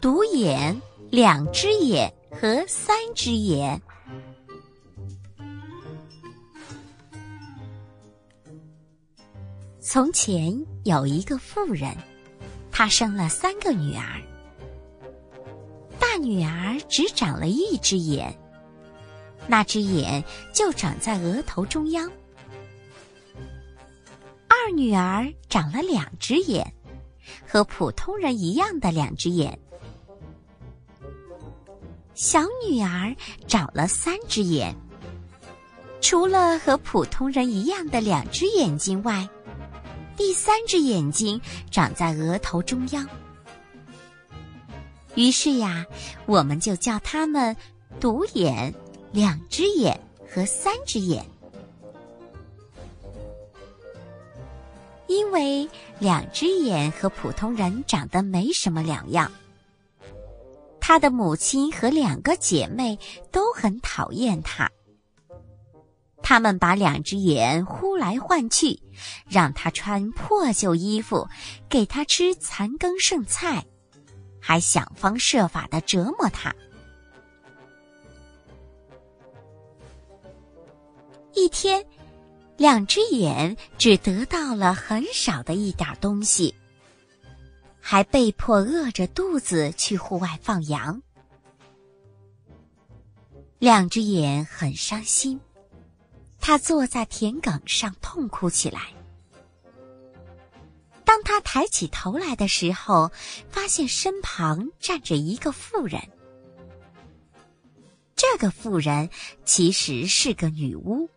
独眼、两只眼和三只眼。从前有一个妇人，她生了三个女儿。大女儿只长了一只眼，那只眼就长在额头中央。二女儿长了两只眼，和普通人一样的两只眼。小女儿长了三只眼，除了和普通人一样的两只眼睛外。第三只眼睛长在额头中央，于是呀，我们就叫它们独眼、两只眼和三只眼。因为两只眼和普通人长得没什么两样，他的母亲和两个姐妹都很讨厌他。他们把两只眼呼来唤去，让他穿破旧衣服，给他吃残羹剩菜，还想方设法的折磨他。一天，两只眼只得到了很少的一点东西，还被迫饿着肚子去户外放羊。两只眼很伤心。他坐在田埂上痛哭起来。当他抬起头来的时候，发现身旁站着一个妇人。这个妇人其实是个女巫。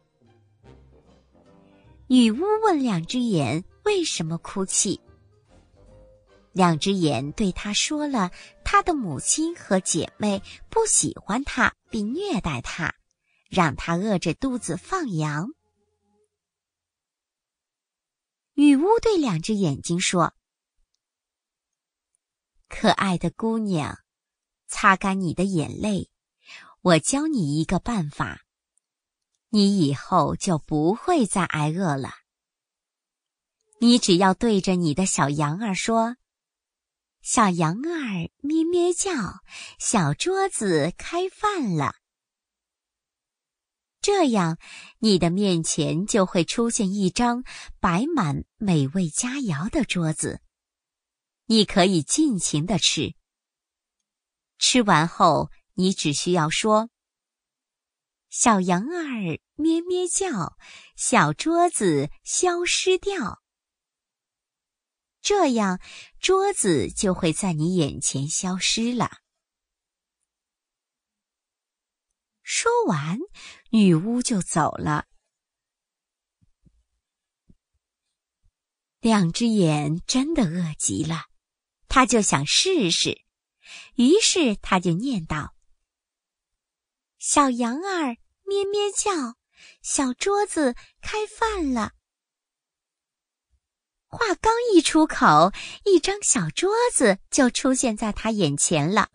女巫问两只眼为什么哭泣。两只眼对他说了他的母亲和姐妹不喜欢他，并虐待他。让他饿着肚子放羊。女巫对两只眼睛说：“可爱的姑娘，擦干你的眼泪，我教你一个办法，你以后就不会再挨饿了。你只要对着你的小羊儿说：‘小羊儿咩咩叫，小桌子开饭了。’”这样，你的面前就会出现一张摆满美味佳肴的桌子，你可以尽情的吃。吃完后，你只需要说：“小羊儿咩咩叫，小桌子消失掉。”这样，桌子就会在你眼前消失了。说完，女巫就走了。两只眼真的饿极了，他就想试试，于是他就念道：“小羊儿咩咩叫，小桌子开饭了。”话刚一出口，一张小桌子就出现在他眼前了。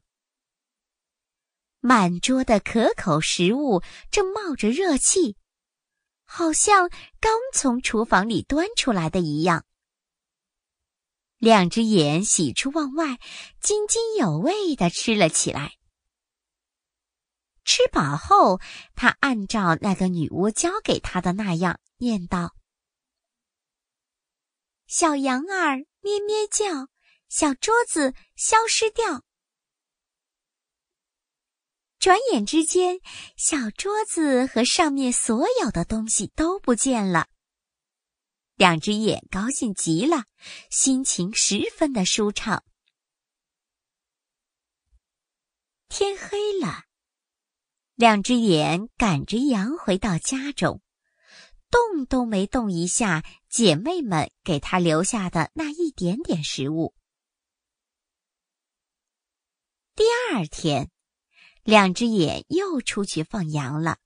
满桌的可口食物正冒着热气，好像刚从厨房里端出来的一样。两只眼喜出望外，津津有味的吃了起来。吃饱后，他按照那个女巫教给他的那样念道：“小羊儿咩咩叫，小桌子消失掉。”转眼之间，小桌子和上面所有的东西都不见了。两只眼高兴极了，心情十分的舒畅。天黑了，两只眼赶着羊回到家中，动都没动一下姐妹们给他留下的那一点点食物。第二天。两只眼又出去放羊了。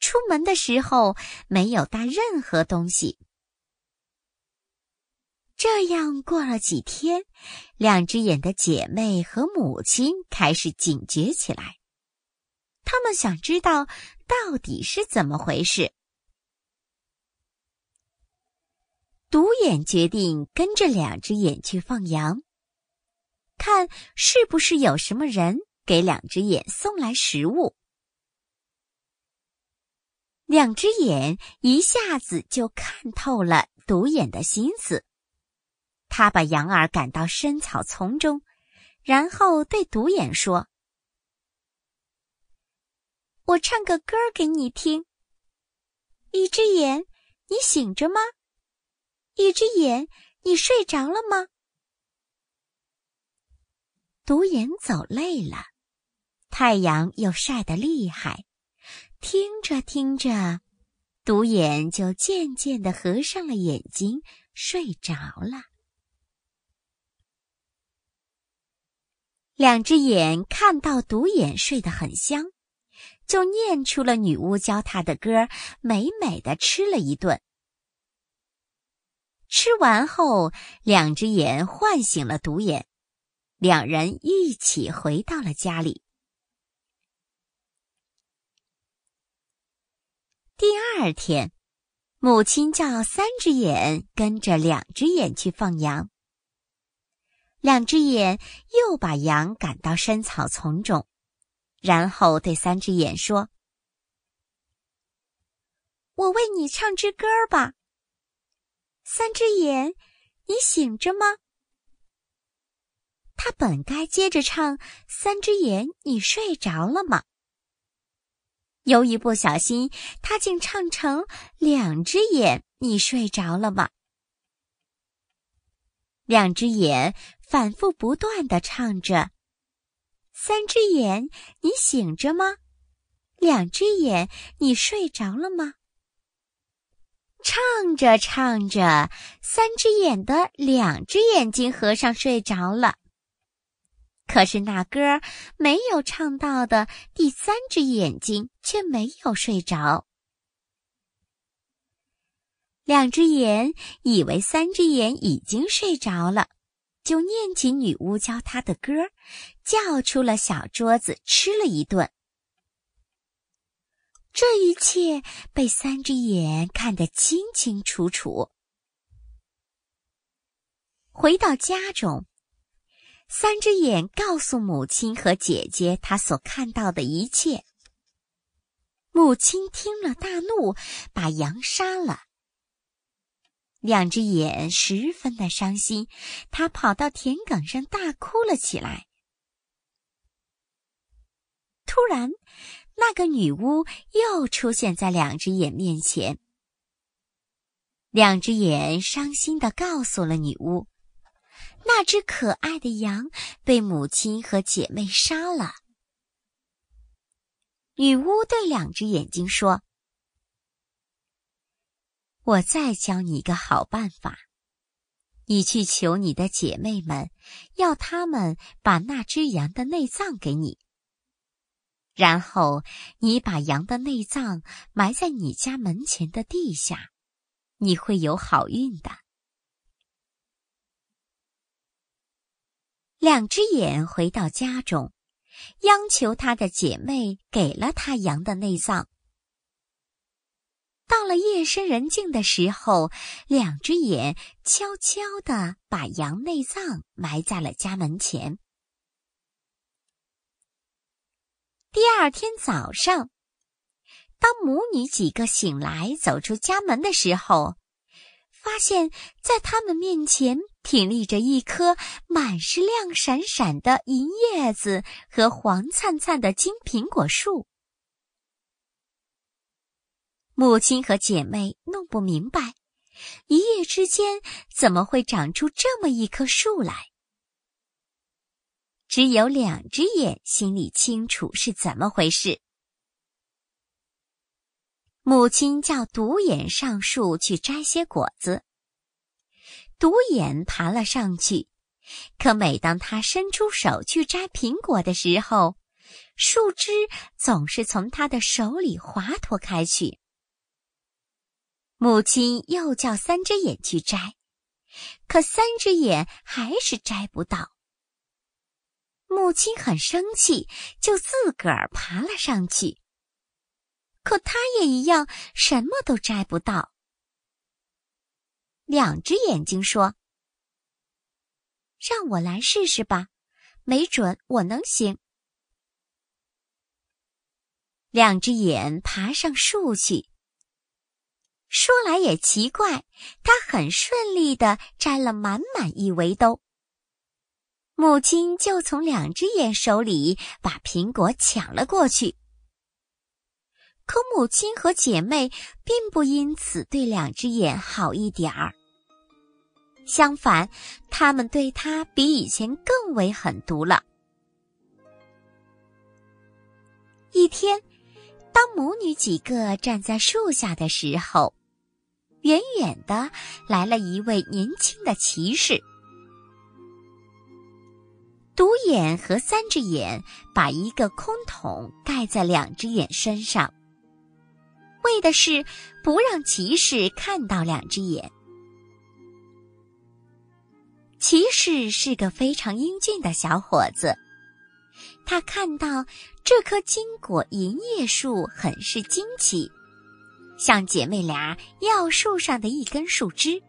出门的时候没有带任何东西。这样过了几天，两只眼的姐妹和母亲开始警觉起来。他们想知道到底是怎么回事。独眼决定跟着两只眼去放羊，看是不是有什么人给两只眼送来食物。两只眼一下子就看透了独眼的心思，他把羊儿赶到深草丛中，然后对独眼说：“我唱个歌给你听。一只眼，你醒着吗？”一只眼，你睡着了吗？独眼走累了，太阳又晒得厉害，听着听着，独眼就渐渐的合上了眼睛，睡着了。两只眼看到独眼睡得很香，就念出了女巫教他的歌，美美的吃了一顿。吃完后，两只眼唤醒了独眼，两人一起回到了家里。第二天，母亲叫三只眼跟着两只眼去放羊。两只眼又把羊赶到深草丛中，然后对三只眼说：“我为你唱支歌吧。”三只眼，你醒着吗？他本该接着唱“三只眼，你睡着了吗？”由于不小心，他竟唱成“两只眼，你睡着了吗？”两只眼反复不断的唱着：“三只眼，你醒着吗？两只眼，你睡着了吗？”唱着唱着，三只眼的两只眼睛合上，睡着了。可是那歌没有唱到的第三只眼睛却没有睡着。两只眼以为三只眼已经睡着了，就念起女巫教他的歌，叫出了小桌子，吃了一顿。这一切被三只眼看得清清楚楚。回到家中，三只眼告诉母亲和姐姐他所看到的一切。母亲听了大怒，把羊杀了。两只眼十分的伤心，他跑到田埂上大哭了起来。突然。那个女巫又出现在两只眼面前。两只眼伤心的告诉了女巫，那只可爱的羊被母亲和姐妹杀了。女巫对两只眼睛说：“我再教你一个好办法，你去求你的姐妹们，要她们把那只羊的内脏给你。”然后你把羊的内脏埋在你家门前的地下，你会有好运的。两只眼回到家中，央求他的姐妹给了他羊的内脏。到了夜深人静的时候，两只眼悄悄地把羊内脏埋在了家门前。第二天早上，当母女几个醒来，走出家门的时候，发现，在他们面前挺立着一棵满是亮闪闪的银叶子和黄灿灿的金苹果树。母亲和姐妹弄不明白，一夜之间怎么会长出这么一棵树来。只有两只眼心里清楚是怎么回事。母亲叫独眼上树去摘些果子，独眼爬了上去，可每当他伸出手去摘苹果的时候，树枝总是从他的手里滑脱开去。母亲又叫三只眼去摘，可三只眼还是摘不到。母亲很生气，就自个儿爬了上去。可他也一样，什么都摘不到。两只眼睛说：“让我来试试吧，没准我能行。”两只眼爬上树去。说来也奇怪，他很顺利的摘了满满一围兜。母亲就从两只眼手里把苹果抢了过去。可母亲和姐妹并不因此对两只眼好一点儿，相反，他们对他比以前更为狠毒了。一天，当母女几个站在树下的时候。远远的来了一位年轻的骑士，独眼和三只眼把一个空桶盖在两只眼身上，为的是不让骑士看到两只眼。骑士是个非常英俊的小伙子，他看到这棵金果银叶树，很是惊奇。向姐妹俩要树上的一根树枝，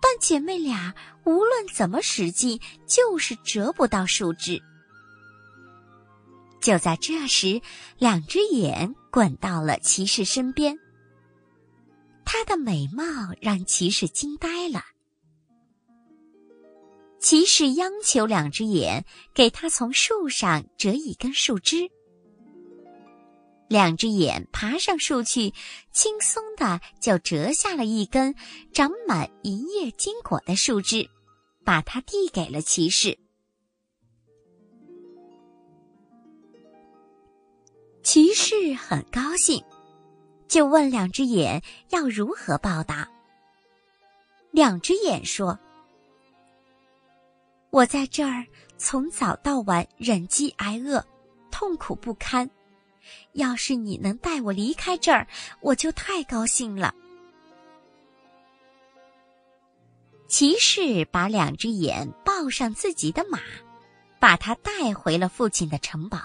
但姐妹俩无论怎么使劲，就是折不到树枝。就在这时，两只眼滚到了骑士身边，她的美貌让骑士惊呆了。骑士央求两只眼给他从树上折一根树枝。两只眼爬上树去，轻松的就折下了一根长满银叶金果的树枝，把它递给了骑士。骑士很高兴，就问两只眼要如何报答。两只眼说：“我在这儿从早到晚忍饥挨饿，痛苦不堪。”要是你能带我离开这儿，我就太高兴了。骑士把两只眼抱上自己的马，把他带回了父亲的城堡。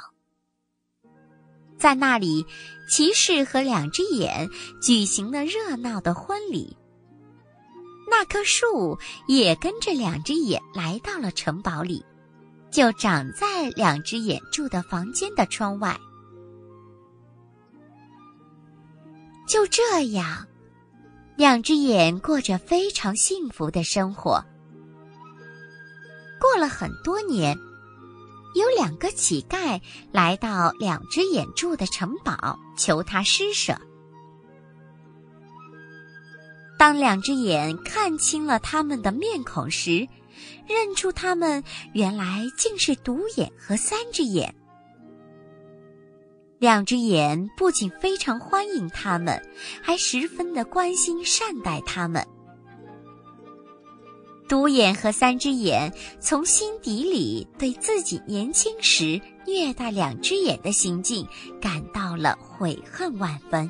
在那里，骑士和两只眼举行了热闹的婚礼。那棵树也跟着两只眼来到了城堡里，就长在两只眼住的房间的窗外。就这样，两只眼过着非常幸福的生活。过了很多年，有两个乞丐来到两只眼住的城堡，求他施舍。当两只眼看清了他们的面孔时，认出他们原来竟是独眼和三只眼。两只眼不仅非常欢迎他们，还十分的关心善待他们。独眼和三只眼从心底里对自己年轻时虐待两只眼的行径感到了悔恨万分。